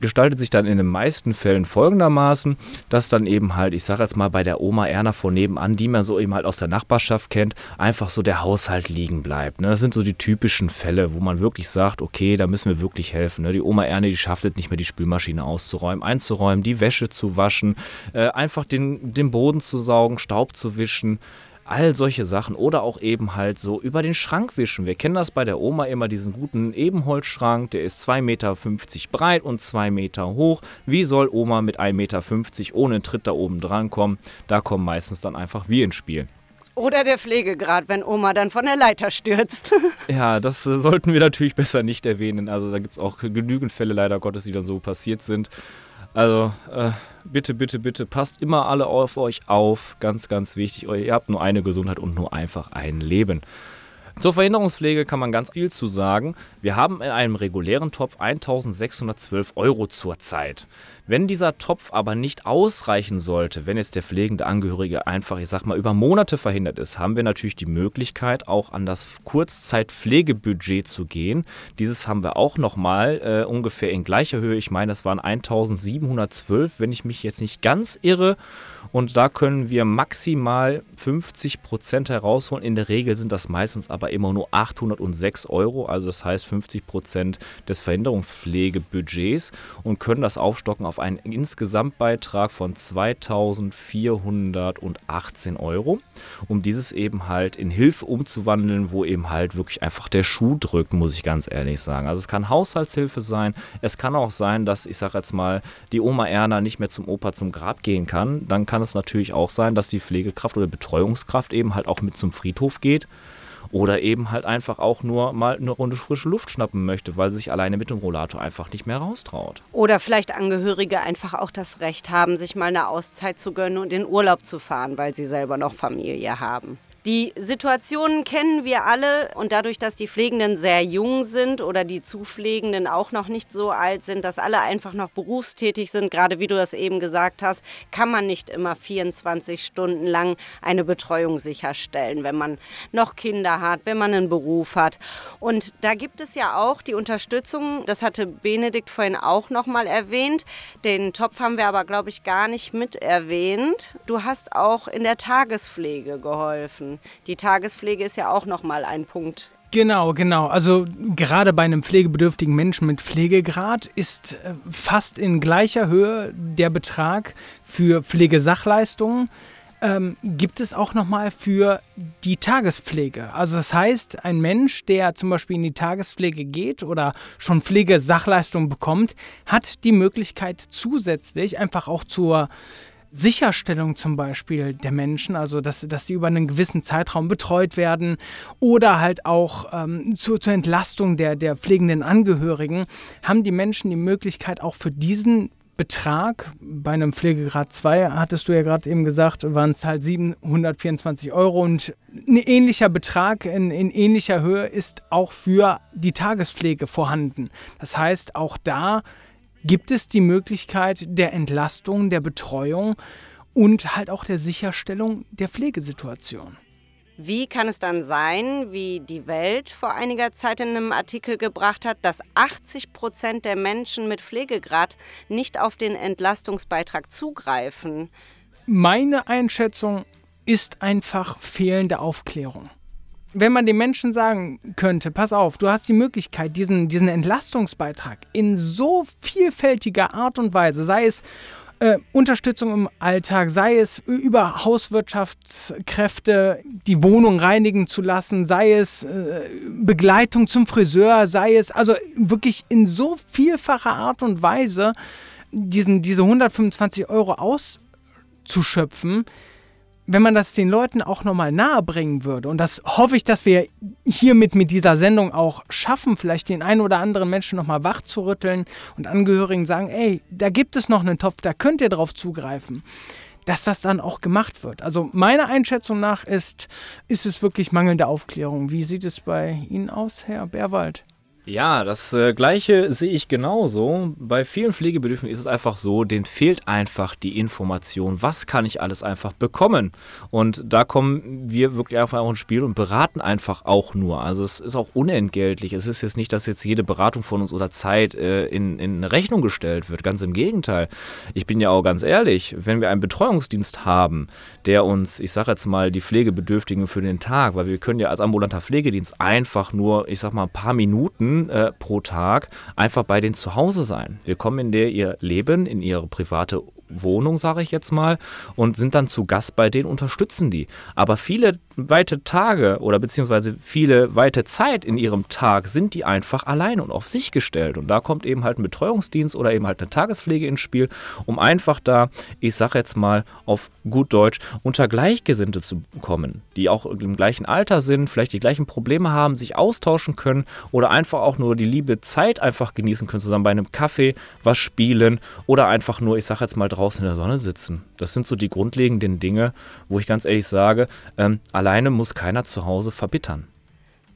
gestaltet sich dann in den meisten Fällen folgendermaßen, dass dann eben halt, ich sage jetzt mal bei der Oma Erna von nebenan, die man so eben halt aus der Nachbarschaft kennt, einfach so der Haushalt liegen bleibt. Ne? Das sind so die typischen Fälle, wo man wirklich sagt, okay, da müssen wir wirklich helfen. Ne? Die Oma Erna, die schafft es nicht mehr, die Spülmaschine auszuräumen, einzuräumen, die Wäsche zu waschen, äh, einfach den, den Boden zu saugen, Staub zu wischen. All solche Sachen oder auch eben halt so über den Schrank wischen. Wir kennen das bei der Oma immer, diesen guten Ebenholzschrank, der ist 2,50 Meter breit und 2 Meter hoch. Wie soll Oma mit 1,50 Meter ohne einen Tritt da oben dran kommen? Da kommen meistens dann einfach wir ins Spiel. Oder der Pflegegrad, wenn Oma dann von der Leiter stürzt. ja, das äh, sollten wir natürlich besser nicht erwähnen. Also da gibt es auch genügend Fälle leider Gottes, die dann so passiert sind. Also äh, bitte, bitte, bitte passt immer alle auf euch auf. Ganz, ganz wichtig. Ihr habt nur eine Gesundheit und nur einfach ein Leben. Zur Verhinderungspflege kann man ganz viel zu sagen. Wir haben in einem regulären Topf 1612 Euro zurzeit. Wenn dieser Topf aber nicht ausreichen sollte, wenn jetzt der pflegende Angehörige einfach, ich sag mal, über Monate verhindert ist, haben wir natürlich die Möglichkeit, auch an das Kurzzeitpflegebudget zu gehen. Dieses haben wir auch nochmal äh, ungefähr in gleicher Höhe. Ich meine, das waren 1712, wenn ich mich jetzt nicht ganz irre. Und da können wir maximal 50 Prozent herausholen. In der Regel sind das meistens aber immer nur 806 Euro, also das heißt 50 Prozent des Verhinderungspflegebudgets und können das aufstocken auf einen Insgesamtbeitrag von 2418 Euro, um dieses eben halt in Hilfe umzuwandeln, wo eben halt wirklich einfach der Schuh drückt, muss ich ganz ehrlich sagen. Also es kann Haushaltshilfe sein, es kann auch sein, dass ich sage jetzt mal, die Oma Erna nicht mehr zum Opa zum Grab gehen kann. Dann kann es natürlich auch sein, dass die Pflegekraft oder Betreuungskraft eben halt auch mit zum Friedhof geht oder eben halt einfach auch nur mal eine Runde frische Luft schnappen möchte, weil sie sich alleine mit dem Rollator einfach nicht mehr raustraut. Oder vielleicht Angehörige einfach auch das Recht haben, sich mal eine Auszeit zu gönnen und in Urlaub zu fahren, weil sie selber noch Familie haben. Die Situationen kennen wir alle und dadurch, dass die Pflegenden sehr jung sind oder die Zupflegenden auch noch nicht so alt sind, dass alle einfach noch berufstätig sind, gerade wie du das eben gesagt hast, kann man nicht immer 24 Stunden lang eine Betreuung sicherstellen, wenn man noch Kinder hat, wenn man einen Beruf hat. Und da gibt es ja auch die Unterstützung, das hatte Benedikt vorhin auch noch mal erwähnt. Den Topf haben wir aber, glaube ich, gar nicht mit erwähnt. Du hast auch in der Tagespflege geholfen. Die Tagespflege ist ja auch nochmal ein Punkt. Genau, genau. Also gerade bei einem pflegebedürftigen Menschen mit Pflegegrad ist äh, fast in gleicher Höhe der Betrag für Pflegesachleistungen. Ähm, gibt es auch nochmal für die Tagespflege. Also das heißt, ein Mensch, der zum Beispiel in die Tagespflege geht oder schon Pflegesachleistungen bekommt, hat die Möglichkeit zusätzlich einfach auch zur Sicherstellung zum Beispiel der Menschen, also dass, dass die über einen gewissen Zeitraum betreut werden oder halt auch ähm, zur, zur Entlastung der, der pflegenden Angehörigen, haben die Menschen die Möglichkeit auch für diesen Betrag, bei einem Pflegegrad 2 hattest du ja gerade eben gesagt, waren es halt 724 Euro und ein ähnlicher Betrag in, in ähnlicher Höhe ist auch für die Tagespflege vorhanden. Das heißt, auch da gibt es die Möglichkeit der Entlastung, der Betreuung und halt auch der Sicherstellung der Pflegesituation. Wie kann es dann sein, wie die Welt vor einiger Zeit in einem Artikel gebracht hat, dass 80 Prozent der Menschen mit Pflegegrad nicht auf den Entlastungsbeitrag zugreifen? Meine Einschätzung ist einfach fehlende Aufklärung wenn man den Menschen sagen könnte, pass auf, du hast die Möglichkeit, diesen, diesen Entlastungsbeitrag in so vielfältiger Art und Weise, sei es äh, Unterstützung im Alltag, sei es über Hauswirtschaftskräfte die Wohnung reinigen zu lassen, sei es äh, Begleitung zum Friseur, sei es also wirklich in so vielfacher Art und Weise diesen, diese 125 Euro auszuschöpfen, wenn man das den Leuten auch nochmal nahe bringen würde, und das hoffe ich, dass wir hiermit mit dieser Sendung auch schaffen, vielleicht den einen oder anderen Menschen nochmal wach zu rütteln und Angehörigen sagen, ey, da gibt es noch einen Topf, da könnt ihr drauf zugreifen, dass das dann auch gemacht wird. Also meiner Einschätzung nach ist, ist es wirklich mangelnde Aufklärung. Wie sieht es bei Ihnen aus, Herr Berwald? Ja, das äh, gleiche sehe ich genauso. Bei vielen Pflegebedürftigen ist es einfach so, denen fehlt einfach die Information, was kann ich alles einfach bekommen. Und da kommen wir wirklich einfach ins Spiel und beraten einfach auch nur. Also es ist auch unentgeltlich. Es ist jetzt nicht, dass jetzt jede Beratung von uns oder Zeit äh, in, in Rechnung gestellt wird. Ganz im Gegenteil. Ich bin ja auch ganz ehrlich, wenn wir einen Betreuungsdienst haben, der uns, ich sage jetzt mal, die Pflegebedürftigen für den Tag, weil wir können ja als ambulanter Pflegedienst einfach nur, ich sag mal, ein paar Minuten äh, pro Tag einfach bei denen zu Hause sein. Wir kommen in der ihr Leben, in ihre private Wohnung, sage ich jetzt mal, und sind dann zu Gast bei denen, unterstützen die. Aber viele weite Tage oder beziehungsweise viele weite Zeit in ihrem Tag sind die einfach alleine und auf sich gestellt. Und da kommt eben halt ein Betreuungsdienst oder eben halt eine Tagespflege ins Spiel, um einfach da, ich sage jetzt mal auf gut Deutsch, unter Gleichgesinnte zu kommen, die auch im gleichen Alter sind, vielleicht die gleichen Probleme haben, sich austauschen können oder einfach auch nur die liebe Zeit einfach genießen können, zusammen bei einem Kaffee was spielen oder einfach nur, ich sage jetzt mal, draußen in der Sonne sitzen. Das sind so die grundlegenden Dinge, wo ich ganz ehrlich sage, ähm, alleine muss keiner zu Hause verbittern.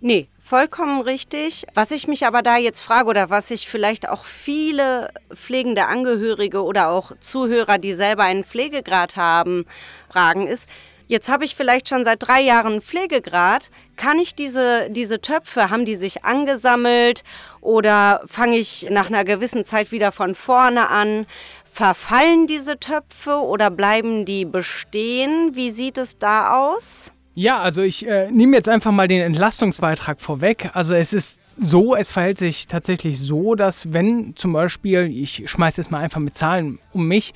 Nee, vollkommen richtig. Was ich mich aber da jetzt frage oder was sich vielleicht auch viele pflegende Angehörige oder auch Zuhörer, die selber einen Pflegegrad haben, fragen, ist, jetzt habe ich vielleicht schon seit drei Jahren Pflegegrad. Kann ich diese, diese Töpfe, haben die sich angesammelt oder fange ich nach einer gewissen Zeit wieder von vorne an? Verfallen diese Töpfe oder bleiben die bestehen? Wie sieht es da aus? Ja, also ich äh, nehme jetzt einfach mal den Entlastungsbeitrag vorweg. Also es ist so, es verhält sich tatsächlich so, dass wenn zum Beispiel, ich schmeiße jetzt mal einfach mit Zahlen um mich,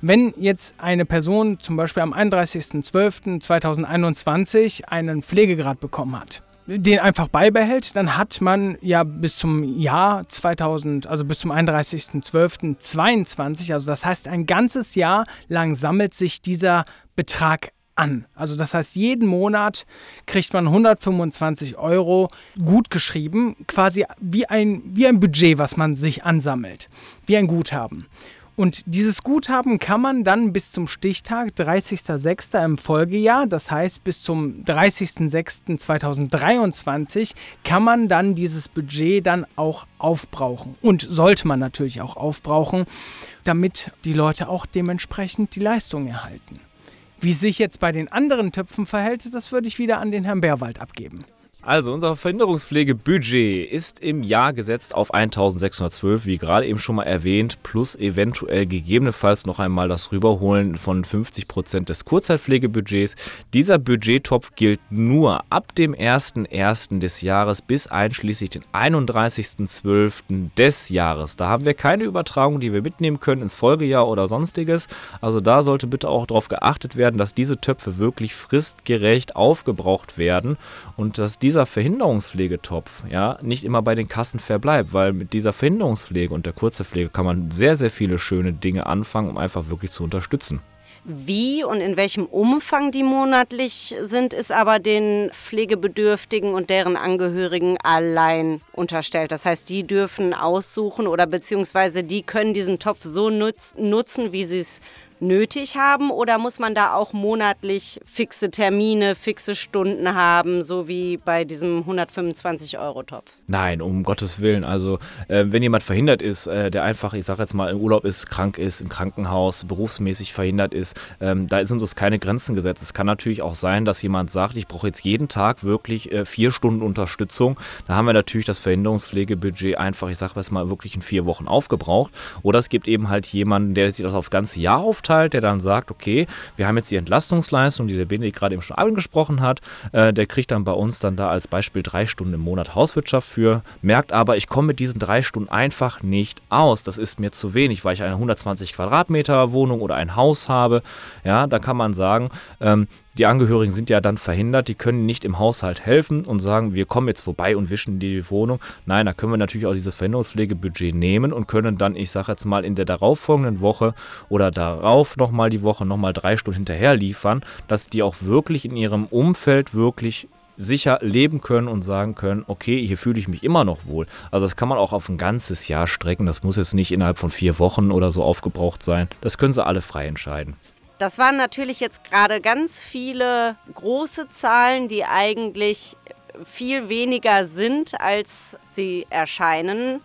wenn jetzt eine Person zum Beispiel am 31.12.2021 einen Pflegegrad bekommen hat, den einfach beibehält, dann hat man ja bis zum Jahr 2000, also bis zum 31.12.22, also das heißt ein ganzes Jahr lang sammelt sich dieser Betrag an. Also das heißt, jeden Monat kriegt man 125 Euro gut geschrieben, quasi wie ein, wie ein Budget, was man sich ansammelt, wie ein Guthaben. Und dieses Guthaben kann man dann bis zum Stichtag 30.06. im Folgejahr, das heißt bis zum 30.06.2023, kann man dann dieses Budget dann auch aufbrauchen. Und sollte man natürlich auch aufbrauchen, damit die Leute auch dementsprechend die Leistung erhalten. Wie sich jetzt bei den anderen Töpfen verhält, das würde ich wieder an den Herrn Bärwald abgeben. Also unser Verhinderungspflegebudget ist im Jahr gesetzt auf 1612, wie gerade eben schon mal erwähnt, plus eventuell gegebenenfalls noch einmal das Rüberholen von 50 Prozent des Kurzzeitpflegebudgets. Dieser Budgettopf gilt nur ab dem 01.01. des Jahres bis einschließlich den 31.12. des Jahres. Da haben wir keine Übertragung, die wir mitnehmen können ins Folgejahr oder sonstiges. Also da sollte bitte auch darauf geachtet werden, dass diese Töpfe wirklich fristgerecht aufgebraucht werden und dass diese dieser Verhinderungspflegetopf ja nicht immer bei den Kassen verbleibt, weil mit dieser Verhinderungspflege und der Kurzepflege kann man sehr, sehr viele schöne Dinge anfangen, um einfach wirklich zu unterstützen. Wie und in welchem Umfang die monatlich sind, ist aber den Pflegebedürftigen und deren Angehörigen allein unterstellt. Das heißt, die dürfen aussuchen oder beziehungsweise die können diesen Topf so nutz, nutzen, wie sie es nötig haben oder muss man da auch monatlich fixe Termine, fixe Stunden haben, so wie bei diesem 125-Euro-Topf? Nein, um Gottes Willen. Also äh, wenn jemand verhindert ist, äh, der einfach, ich sage jetzt mal, im Urlaub ist, krank ist, im Krankenhaus, berufsmäßig verhindert ist, ähm, da sind uns keine Grenzen gesetzt. Es kann natürlich auch sein, dass jemand sagt, ich brauche jetzt jeden Tag wirklich äh, vier Stunden Unterstützung. Da haben wir natürlich das Verhinderungspflegebudget einfach, ich sage jetzt mal, wirklich in vier Wochen aufgebraucht. Oder es gibt eben halt jemanden, der sich das auf ganze Jahr auf aufteilt, der dann sagt, okay, wir haben jetzt die Entlastungsleistung, die der Benedikt gerade eben schon angesprochen hat, äh, der kriegt dann bei uns dann da als Beispiel drei Stunden im Monat Hauswirtschaft für, merkt aber, ich komme mit diesen drei Stunden einfach nicht aus. Das ist mir zu wenig, weil ich eine 120 Quadratmeter Wohnung oder ein Haus habe. Ja, da kann man sagen, ähm, die Angehörigen sind ja dann verhindert, die können nicht im Haushalt helfen und sagen, wir kommen jetzt vorbei und wischen die Wohnung. Nein, da können wir natürlich auch dieses Verhinderungspflegebudget nehmen und können dann, ich sage jetzt mal, in der darauffolgenden Woche oder darauf nochmal die Woche nochmal drei Stunden hinterher liefern, dass die auch wirklich in ihrem Umfeld wirklich sicher leben können und sagen können, okay, hier fühle ich mich immer noch wohl. Also das kann man auch auf ein ganzes Jahr strecken. Das muss jetzt nicht innerhalb von vier Wochen oder so aufgebraucht sein. Das können sie alle frei entscheiden. Das waren natürlich jetzt gerade ganz viele große Zahlen, die eigentlich viel weniger sind, als sie erscheinen,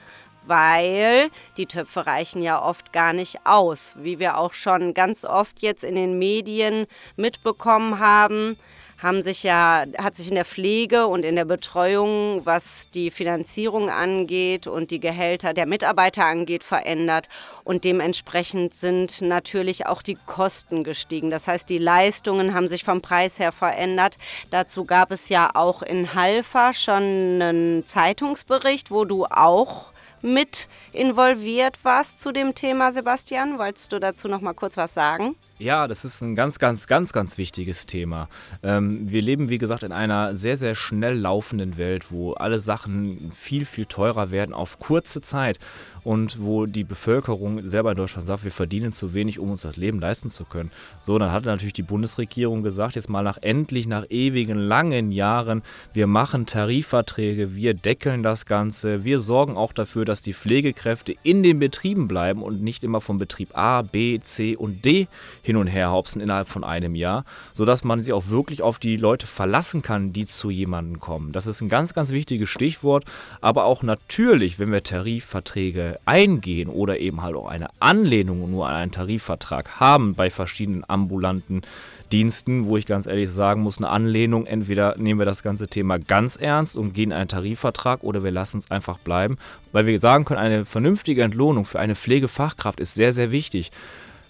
weil die Töpfe reichen ja oft gar nicht aus, wie wir auch schon ganz oft jetzt in den Medien mitbekommen haben haben sich ja, hat sich in der Pflege und in der Betreuung, was die Finanzierung angeht und die Gehälter der Mitarbeiter angeht, verändert. Und dementsprechend sind natürlich auch die Kosten gestiegen. Das heißt, die Leistungen haben sich vom Preis her verändert. Dazu gab es ja auch in Halfa schon einen Zeitungsbericht, wo du auch mit involviert warst zu dem Thema, Sebastian. Wolltest du dazu noch mal kurz was sagen? Ja, das ist ein ganz, ganz, ganz, ganz wichtiges Thema. Ähm, wir leben, wie gesagt, in einer sehr, sehr schnell laufenden Welt, wo alle Sachen viel, viel teurer werden auf kurze Zeit und wo die Bevölkerung selber in Deutschland sagt, wir verdienen zu wenig, um uns das Leben leisten zu können. So, dann hat natürlich die Bundesregierung gesagt, jetzt mal nach endlich, nach ewigen, langen Jahren, wir machen Tarifverträge, wir deckeln das Ganze, wir sorgen auch dafür, dass die Pflegekräfte in den Betrieben bleiben und nicht immer vom Betrieb A, B, C und D hin und her hopsen innerhalb von einem Jahr, sodass man sich auch wirklich auf die Leute verlassen kann, die zu jemandem kommen. Das ist ein ganz, ganz wichtiges Stichwort, aber auch natürlich, wenn wir Tarifverträge eingehen oder eben halt auch eine Anlehnung nur an einen Tarifvertrag haben bei verschiedenen ambulanten Diensten, wo ich ganz ehrlich sagen muss, eine Anlehnung, entweder nehmen wir das ganze Thema ganz ernst und gehen einen Tarifvertrag oder wir lassen es einfach bleiben, weil wir sagen können, eine vernünftige Entlohnung für eine Pflegefachkraft ist sehr, sehr wichtig.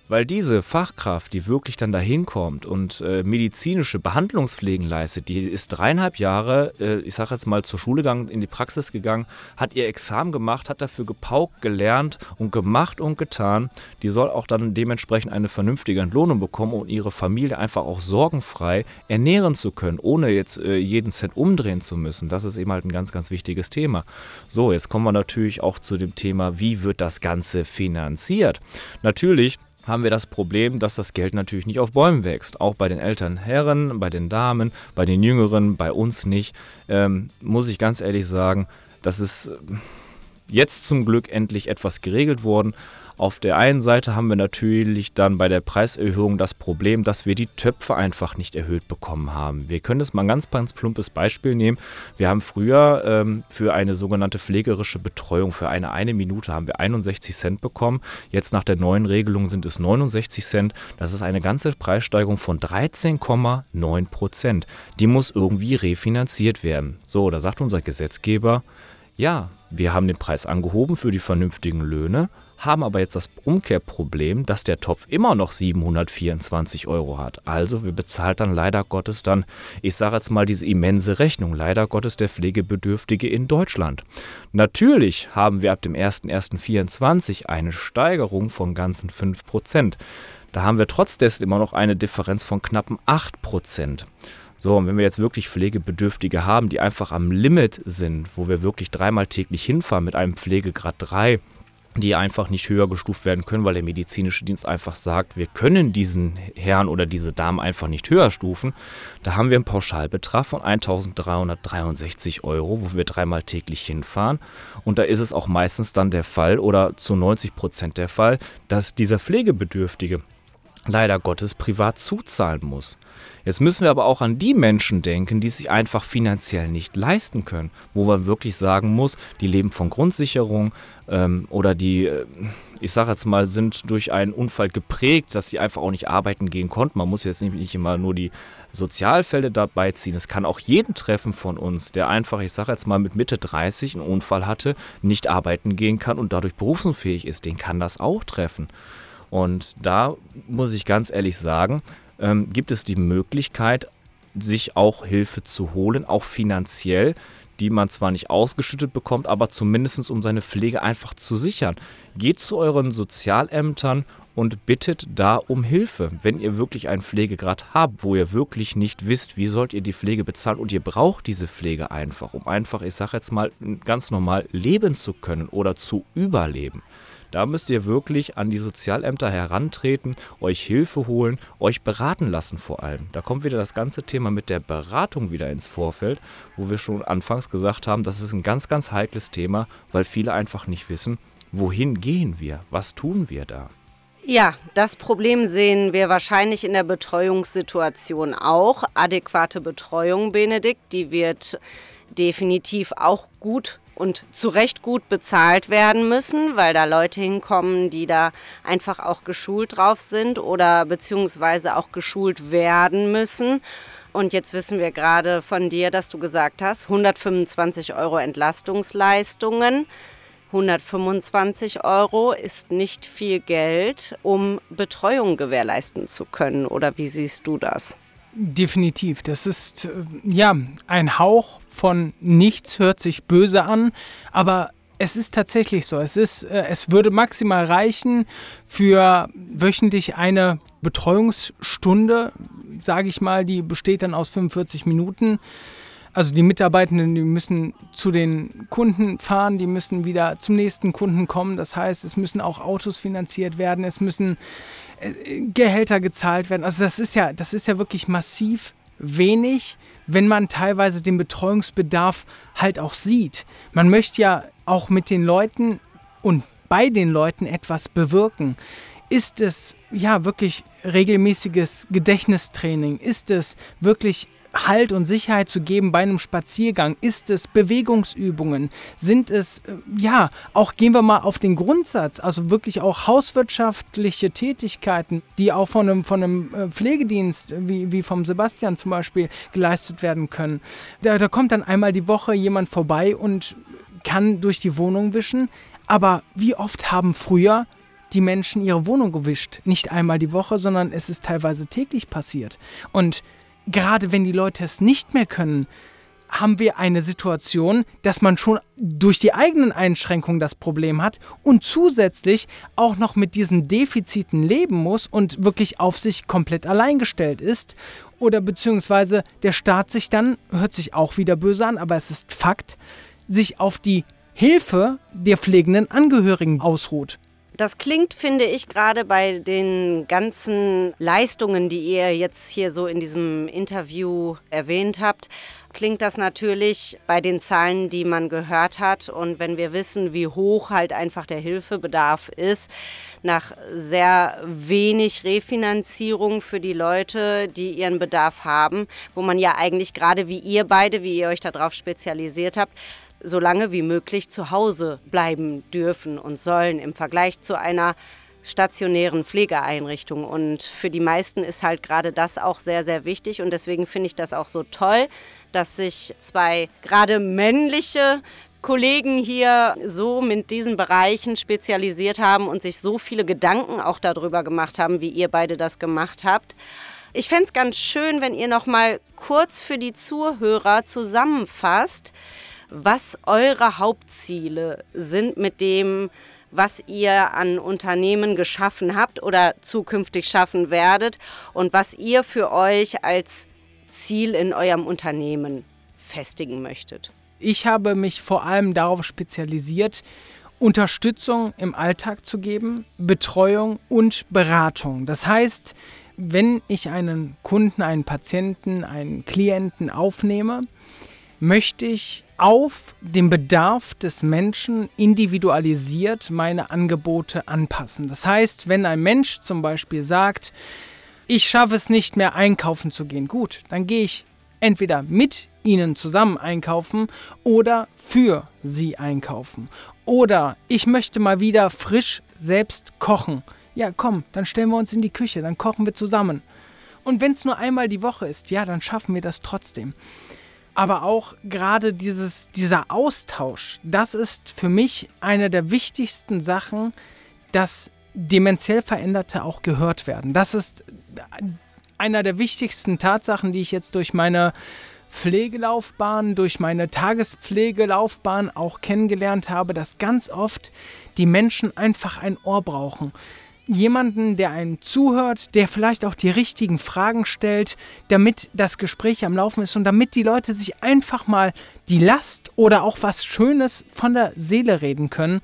Weil diese Fachkraft, die wirklich dann dahin kommt und äh, medizinische Behandlungspflegen leistet, die ist dreieinhalb Jahre, äh, ich sage jetzt mal, zur Schule gegangen, in die Praxis gegangen, hat ihr Examen gemacht, hat dafür gepaukt, gelernt und gemacht und getan. Die soll auch dann dementsprechend eine vernünftige Entlohnung bekommen und ihre Familie einfach auch sorgenfrei ernähren zu können, ohne jetzt äh, jeden Cent umdrehen zu müssen. Das ist eben halt ein ganz, ganz wichtiges Thema. So, jetzt kommen wir natürlich auch zu dem Thema, wie wird das Ganze finanziert? Natürlich haben wir das Problem, dass das Geld natürlich nicht auf Bäumen wächst. Auch bei den älteren Herren, bei den Damen, bei den Jüngeren, bei uns nicht. Ähm, muss ich ganz ehrlich sagen, das ist jetzt zum Glück endlich etwas geregelt worden. Auf der einen Seite haben wir natürlich dann bei der Preiserhöhung das Problem, dass wir die Töpfe einfach nicht erhöht bekommen haben. Wir können das mal ein ganz, ganz plumpes Beispiel nehmen. Wir haben früher ähm, für eine sogenannte pflegerische Betreuung, für eine eine Minute haben wir 61 Cent bekommen. Jetzt nach der neuen Regelung sind es 69 Cent. Das ist eine ganze Preissteigerung von 13,9 Prozent. Die muss irgendwie refinanziert werden. So, da sagt unser Gesetzgeber, ja, wir haben den Preis angehoben für die vernünftigen Löhne, haben aber jetzt das Umkehrproblem, dass der Topf immer noch 724 Euro hat. Also wir bezahlen dann leider Gottes dann, ich sage jetzt mal diese immense Rechnung, leider Gottes der Pflegebedürftige in Deutschland. Natürlich haben wir ab dem 01.01.24 eine Steigerung von ganzen 5%. Da haben wir trotz dessen immer noch eine Differenz von knappen 8%. So, und wenn wir jetzt wirklich Pflegebedürftige haben, die einfach am Limit sind, wo wir wirklich dreimal täglich hinfahren mit einem Pflegegrad 3, die einfach nicht höher gestuft werden können, weil der medizinische Dienst einfach sagt, wir können diesen Herrn oder diese Dame einfach nicht höher stufen. Da haben wir einen Pauschalbetrag von 1363 Euro, wo wir dreimal täglich hinfahren. Und da ist es auch meistens dann der Fall oder zu 90 Prozent der Fall, dass dieser Pflegebedürftige leider Gottes privat zuzahlen muss. Jetzt müssen wir aber auch an die Menschen denken, die es sich einfach finanziell nicht leisten können, wo man wirklich sagen muss, die leben von Grundsicherung ähm, oder die, äh, ich sage jetzt mal, sind durch einen Unfall geprägt, dass sie einfach auch nicht arbeiten gehen konnten. Man muss jetzt nicht immer nur die Sozialfälle dabei ziehen. Es kann auch jeden treffen von uns, der einfach, ich sage jetzt mal, mit Mitte 30 einen Unfall hatte, nicht arbeiten gehen kann und dadurch berufsunfähig ist. Den kann das auch treffen. Und da muss ich ganz ehrlich sagen, ähm, gibt es die Möglichkeit, sich auch Hilfe zu holen, auch finanziell, die man zwar nicht ausgeschüttet bekommt, aber zumindest um seine Pflege einfach zu sichern. Geht zu euren Sozialämtern und bittet da um Hilfe. Wenn ihr wirklich einen Pflegegrad habt, wo ihr wirklich nicht wisst, wie sollt ihr die Pflege bezahlen und ihr braucht diese Pflege einfach, um einfach, ich sage jetzt mal, ganz normal leben zu können oder zu überleben. Da müsst ihr wirklich an die Sozialämter herantreten, euch Hilfe holen, euch beraten lassen vor allem. Da kommt wieder das ganze Thema mit der Beratung wieder ins Vorfeld, wo wir schon anfangs gesagt haben, das ist ein ganz, ganz heikles Thema, weil viele einfach nicht wissen, wohin gehen wir, was tun wir da. Ja, das Problem sehen wir wahrscheinlich in der Betreuungssituation auch. Adäquate Betreuung, Benedikt, die wird definitiv auch gut und zu Recht gut bezahlt werden müssen, weil da Leute hinkommen, die da einfach auch geschult drauf sind oder beziehungsweise auch geschult werden müssen. Und jetzt wissen wir gerade von dir, dass du gesagt hast, 125 Euro Entlastungsleistungen. 125 Euro ist nicht viel Geld, um Betreuung gewährleisten zu können. Oder wie siehst du das? Definitiv. Das ist äh, ja ein Hauch von nichts, hört sich böse an, aber es ist tatsächlich so. Es, ist, äh, es würde maximal reichen für wöchentlich eine Betreuungsstunde, sage ich mal, die besteht dann aus 45 Minuten. Also die Mitarbeitenden, die müssen zu den Kunden fahren, die müssen wieder zum nächsten Kunden kommen. Das heißt, es müssen auch Autos finanziert werden, es müssen Gehälter gezahlt werden. Also das ist ja, das ist ja wirklich massiv wenig, wenn man teilweise den Betreuungsbedarf halt auch sieht. Man möchte ja auch mit den Leuten und bei den Leuten etwas bewirken. Ist es ja wirklich regelmäßiges Gedächtnistraining? Ist es wirklich Halt und Sicherheit zu geben bei einem Spaziergang? Ist es Bewegungsübungen? Sind es, äh, ja, auch gehen wir mal auf den Grundsatz, also wirklich auch hauswirtschaftliche Tätigkeiten, die auch von einem, von einem äh, Pflegedienst, wie, wie vom Sebastian zum Beispiel, geleistet werden können. Da, da kommt dann einmal die Woche jemand vorbei und kann durch die Wohnung wischen. Aber wie oft haben früher die Menschen ihre Wohnung gewischt? Nicht einmal die Woche, sondern es ist teilweise täglich passiert. Und gerade wenn die Leute es nicht mehr können, haben wir eine Situation, dass man schon durch die eigenen Einschränkungen das Problem hat und zusätzlich auch noch mit diesen Defiziten leben muss und wirklich auf sich komplett allein gestellt ist. Oder beziehungsweise der Staat sich dann, hört sich auch wieder böse an, aber es ist Fakt, sich auf die Hilfe der pflegenden Angehörigen ausruht. Das klingt, finde ich, gerade bei den ganzen Leistungen, die ihr jetzt hier so in diesem Interview erwähnt habt, klingt das natürlich bei den Zahlen, die man gehört hat. Und wenn wir wissen, wie hoch halt einfach der Hilfebedarf ist, nach sehr wenig Refinanzierung für die Leute, die ihren Bedarf haben, wo man ja eigentlich gerade wie ihr beide, wie ihr euch darauf spezialisiert habt, so lange wie möglich zu Hause bleiben dürfen und sollen im Vergleich zu einer stationären Pflegeeinrichtung. Und für die meisten ist halt gerade das auch sehr, sehr wichtig. Und deswegen finde ich das auch so toll, dass sich zwei gerade männliche Kollegen hier so mit diesen Bereichen spezialisiert haben und sich so viele Gedanken auch darüber gemacht haben, wie ihr beide das gemacht habt. Ich fände es ganz schön, wenn ihr noch mal kurz für die Zuhörer zusammenfasst, was eure Hauptziele sind mit dem, was ihr an Unternehmen geschaffen habt oder zukünftig schaffen werdet und was ihr für euch als Ziel in eurem Unternehmen festigen möchtet. Ich habe mich vor allem darauf spezialisiert, Unterstützung im Alltag zu geben, Betreuung und Beratung. Das heißt, wenn ich einen Kunden, einen Patienten, einen Klienten aufnehme, möchte ich auf den Bedarf des Menschen individualisiert meine Angebote anpassen. Das heißt, wenn ein Mensch zum Beispiel sagt, ich schaffe es nicht mehr einkaufen zu gehen, gut, dann gehe ich entweder mit Ihnen zusammen einkaufen oder für Sie einkaufen. Oder ich möchte mal wieder frisch selbst kochen. Ja, komm, dann stellen wir uns in die Küche, dann kochen wir zusammen. Und wenn es nur einmal die Woche ist, ja, dann schaffen wir das trotzdem aber auch gerade dieses, dieser Austausch, das ist für mich eine der wichtigsten Sachen, dass demenziell Veränderte auch gehört werden. Das ist einer der wichtigsten Tatsachen, die ich jetzt durch meine Pflegelaufbahn, durch meine Tagespflegelaufbahn auch kennengelernt habe, dass ganz oft die Menschen einfach ein Ohr brauchen jemanden, der einen zuhört, der vielleicht auch die richtigen Fragen stellt, damit das Gespräch am Laufen ist und damit die Leute sich einfach mal die Last oder auch was Schönes von der Seele reden können.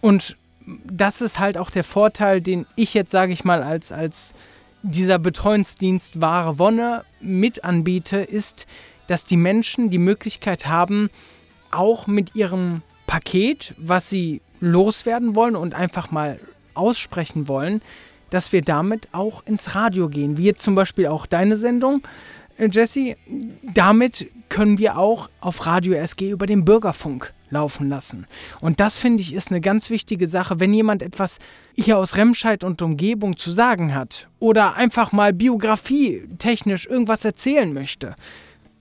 Und das ist halt auch der Vorteil, den ich jetzt, sage ich mal, als, als dieser Betreuungsdienst wahre Wonne mit anbiete, ist, dass die Menschen die Möglichkeit haben, auch mit ihrem Paket, was sie loswerden wollen und einfach mal aussprechen wollen, dass wir damit auch ins Radio gehen. Wie jetzt zum Beispiel auch deine Sendung, äh, Jesse. Damit können wir auch auf Radio SG über den Bürgerfunk laufen lassen. Und das finde ich ist eine ganz wichtige Sache, wenn jemand etwas hier aus Remscheid und Umgebung zu sagen hat oder einfach mal Biografie technisch irgendwas erzählen möchte.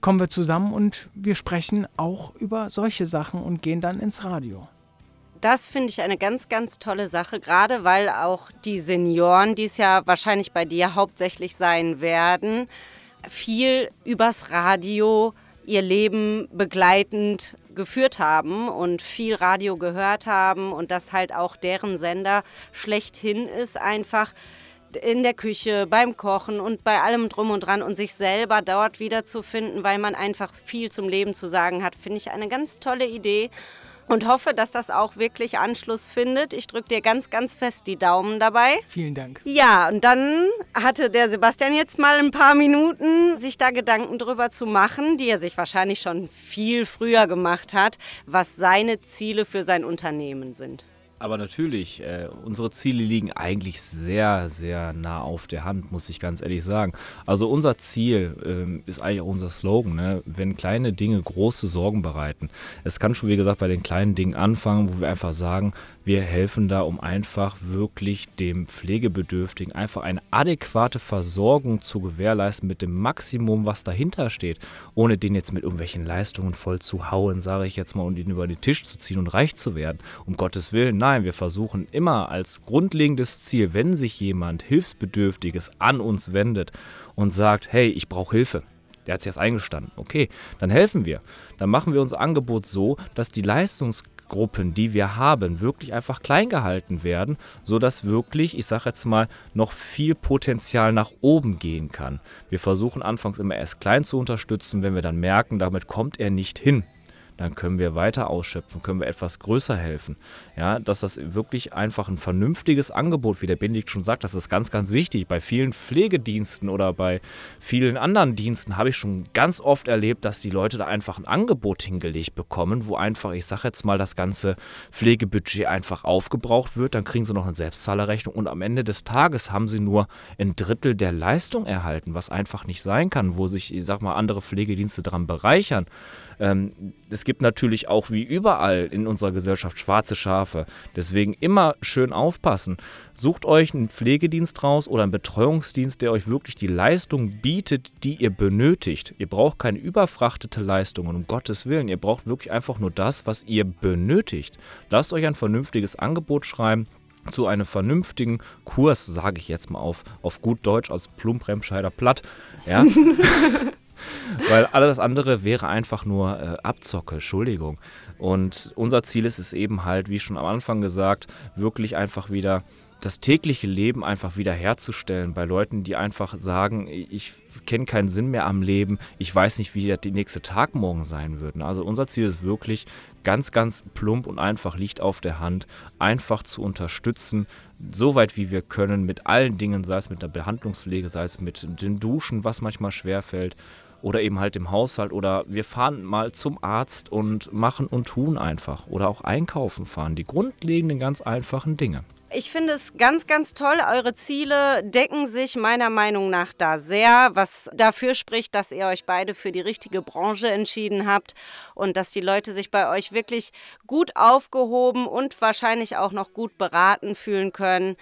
Kommen wir zusammen und wir sprechen auch über solche Sachen und gehen dann ins Radio. Das finde ich eine ganz, ganz tolle Sache, gerade weil auch die Senioren, die es ja wahrscheinlich bei dir hauptsächlich sein werden, viel übers Radio ihr Leben begleitend geführt haben und viel Radio gehört haben und das halt auch deren Sender schlechthin ist, einfach in der Küche, beim Kochen und bei allem drum und dran und sich selber dort wiederzufinden, weil man einfach viel zum Leben zu sagen hat, finde ich eine ganz tolle Idee und hoffe, dass das auch wirklich Anschluss findet. Ich drücke dir ganz, ganz fest die Daumen dabei. Vielen Dank. Ja, und dann hatte der Sebastian jetzt mal ein paar Minuten, sich da Gedanken drüber zu machen, die er sich wahrscheinlich schon viel früher gemacht hat, was seine Ziele für sein Unternehmen sind. Aber natürlich, äh, unsere Ziele liegen eigentlich sehr, sehr nah auf der Hand, muss ich ganz ehrlich sagen. Also unser Ziel ähm, ist eigentlich auch unser Slogan, ne? wenn kleine Dinge große Sorgen bereiten. Es kann schon, wie gesagt, bei den kleinen Dingen anfangen, wo wir einfach sagen, wir helfen da, um einfach wirklich dem Pflegebedürftigen einfach eine adäquate Versorgung zu gewährleisten mit dem Maximum, was dahinter steht, ohne den jetzt mit irgendwelchen Leistungen voll zu hauen, sage ich jetzt mal, und ihn über den Tisch zu ziehen und reich zu werden. Um Gottes Willen, nein, wir versuchen immer als grundlegendes Ziel, wenn sich jemand Hilfsbedürftiges an uns wendet und sagt, hey, ich brauche Hilfe, der hat sich erst eingestanden. Okay, dann helfen wir. Dann machen wir unser Angebot so, dass die Leistungs Gruppen, die wir haben, wirklich einfach klein gehalten werden, sodass wirklich, ich sage jetzt mal, noch viel Potenzial nach oben gehen kann. Wir versuchen anfangs immer erst klein zu unterstützen, wenn wir dann merken, damit kommt er nicht hin dann können wir weiter ausschöpfen, können wir etwas größer helfen. Ja, dass das wirklich einfach ein vernünftiges Angebot, wie der Benedikt schon sagt, das ist ganz, ganz wichtig. Bei vielen Pflegediensten oder bei vielen anderen Diensten habe ich schon ganz oft erlebt, dass die Leute da einfach ein Angebot hingelegt bekommen, wo einfach, ich sage jetzt mal, das ganze Pflegebudget einfach aufgebraucht wird. Dann kriegen sie noch eine Selbstzahlerrechnung und am Ende des Tages haben sie nur ein Drittel der Leistung erhalten, was einfach nicht sein kann, wo sich, ich sag mal, andere Pflegedienste daran bereichern. Ähm, es gibt natürlich auch wie überall in unserer Gesellschaft schwarze Schafe. Deswegen immer schön aufpassen. Sucht euch einen Pflegedienst raus oder einen Betreuungsdienst, der euch wirklich die Leistung bietet, die ihr benötigt. Ihr braucht keine überfrachtete Leistung und um Gottes Willen, ihr braucht wirklich einfach nur das, was ihr benötigt. Lasst euch ein vernünftiges Angebot schreiben zu einem vernünftigen Kurs, sage ich jetzt mal auf, auf gut Deutsch als Plumpremscheider platt. Ja. Weil alles andere wäre einfach nur äh, Abzocke, Entschuldigung. Und unser Ziel ist es eben halt, wie schon am Anfang gesagt, wirklich einfach wieder das tägliche Leben einfach wieder herzustellen bei Leuten, die einfach sagen, ich kenne keinen Sinn mehr am Leben, ich weiß nicht, wie der nächste Tag morgen sein wird. Also unser Ziel ist wirklich ganz, ganz plump und einfach liegt auf der Hand, einfach zu unterstützen, so weit wie wir können, mit allen Dingen, sei es mit der Behandlungspflege, sei es mit den Duschen, was manchmal schwerfällt oder eben halt im Haushalt oder wir fahren mal zum Arzt und machen und tun einfach oder auch einkaufen fahren. Die grundlegenden ganz einfachen Dinge. Ich finde es ganz, ganz toll. Eure Ziele decken sich meiner Meinung nach da sehr, was dafür spricht, dass ihr euch beide für die richtige Branche entschieden habt und dass die Leute sich bei euch wirklich gut aufgehoben und wahrscheinlich auch noch gut beraten fühlen können.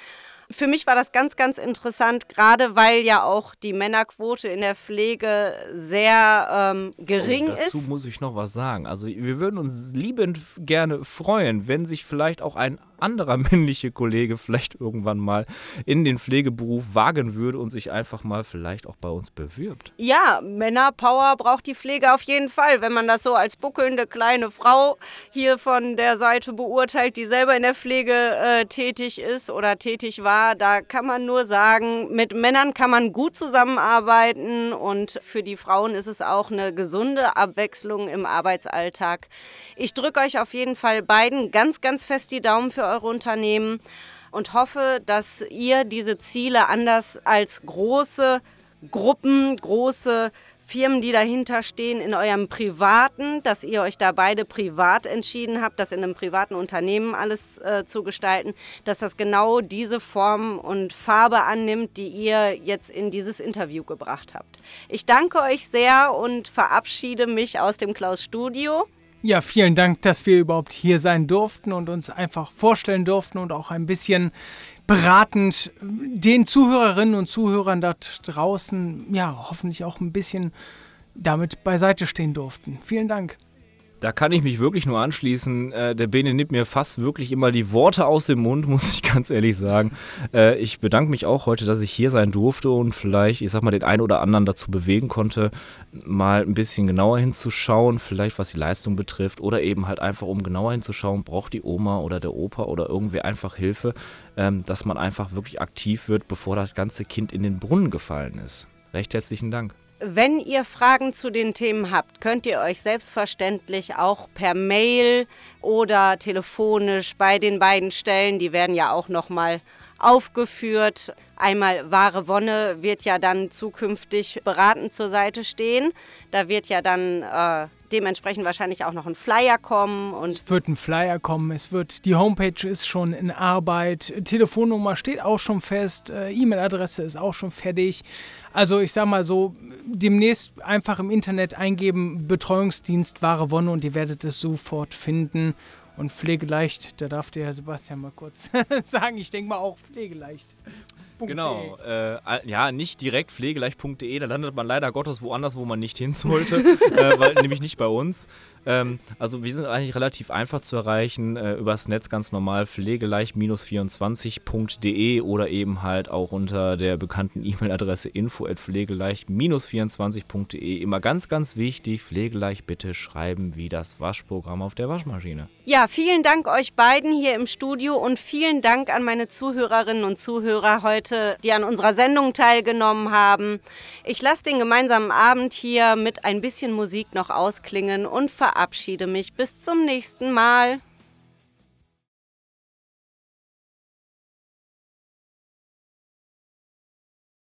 Für mich war das ganz, ganz interessant, gerade weil ja auch die Männerquote in der Pflege sehr ähm, gering oh, dazu ist. Dazu muss ich noch was sagen. Also wir würden uns liebend gerne freuen, wenn sich vielleicht auch ein anderer männliche Kollege vielleicht irgendwann mal in den Pflegeberuf wagen würde und sich einfach mal vielleicht auch bei uns bewirbt. Ja, Männerpower braucht die Pflege auf jeden Fall. Wenn man das so als buckelnde kleine Frau hier von der Seite beurteilt, die selber in der Pflege äh, tätig ist oder tätig war, da kann man nur sagen, mit Männern kann man gut zusammenarbeiten und für die Frauen ist es auch eine gesunde Abwechslung im Arbeitsalltag. Ich drücke euch auf jeden Fall beiden ganz, ganz fest die Daumen für eure Unternehmen und hoffe, dass ihr diese Ziele anders als große Gruppen, große Firmen, die dahinter stehen, in eurem privaten, dass ihr euch da beide privat entschieden habt, das in einem privaten Unternehmen alles äh, zu gestalten, dass das genau diese Form und Farbe annimmt, die ihr jetzt in dieses Interview gebracht habt. Ich danke euch sehr und verabschiede mich aus dem Klaus Studio. Ja, vielen Dank, dass wir überhaupt hier sein durften und uns einfach vorstellen durften und auch ein bisschen beratend den Zuhörerinnen und Zuhörern da draußen, ja, hoffentlich auch ein bisschen damit beiseite stehen durften. Vielen Dank. Da kann ich mich wirklich nur anschließen. Äh, der Bene nimmt mir fast wirklich immer die Worte aus dem Mund, muss ich ganz ehrlich sagen. Äh, ich bedanke mich auch heute, dass ich hier sein durfte und vielleicht, ich sag mal, den einen oder anderen dazu bewegen konnte, mal ein bisschen genauer hinzuschauen, vielleicht was die Leistung betrifft oder eben halt einfach, um genauer hinzuschauen, braucht die Oma oder der Opa oder irgendwer einfach Hilfe, ähm, dass man einfach wirklich aktiv wird, bevor das ganze Kind in den Brunnen gefallen ist. Recht herzlichen Dank. Wenn ihr Fragen zu den Themen habt, könnt ihr euch selbstverständlich auch per Mail oder telefonisch bei den beiden stellen. Die werden ja auch noch mal aufgeführt. Einmal Wahre Wonne wird ja dann zukünftig beratend zur Seite stehen. Da wird ja dann äh, dementsprechend wahrscheinlich auch noch ein Flyer kommen. Und es wird ein Flyer kommen, es wird, die Homepage ist schon in Arbeit, Telefonnummer steht auch schon fest, äh, E-Mail-Adresse ist auch schon fertig. Also ich sag mal so, demnächst einfach im Internet eingeben, Betreuungsdienst Wahre Wonne und ihr werdet es sofort finden. Und pflegeleicht, da darf der Herr Sebastian mal kurz sagen, ich denke mal auch pflegeleicht. Genau, äh, ja, nicht direkt pflegeleicht.de, da landet man leider Gottes woanders, wo man nicht hin sollte, äh, weil nämlich nicht bei uns. Ähm, also wir sind eigentlich relativ einfach zu erreichen, äh, übers Netz ganz normal pflegeleicht-24.de oder eben halt auch unter der bekannten E-Mail-Adresse info@pflegeleicht-24.de. Immer ganz, ganz wichtig, pflegeleicht bitte schreiben wie das Waschprogramm auf der Waschmaschine. Ja, vielen Dank euch beiden hier im Studio und vielen Dank an meine Zuhörerinnen und Zuhörer heute Leute, die an unserer Sendung teilgenommen haben. Ich lasse den gemeinsamen Abend hier mit ein bisschen Musik noch ausklingen und verabschiede verabschiede mich. Bis zum nächsten Mal.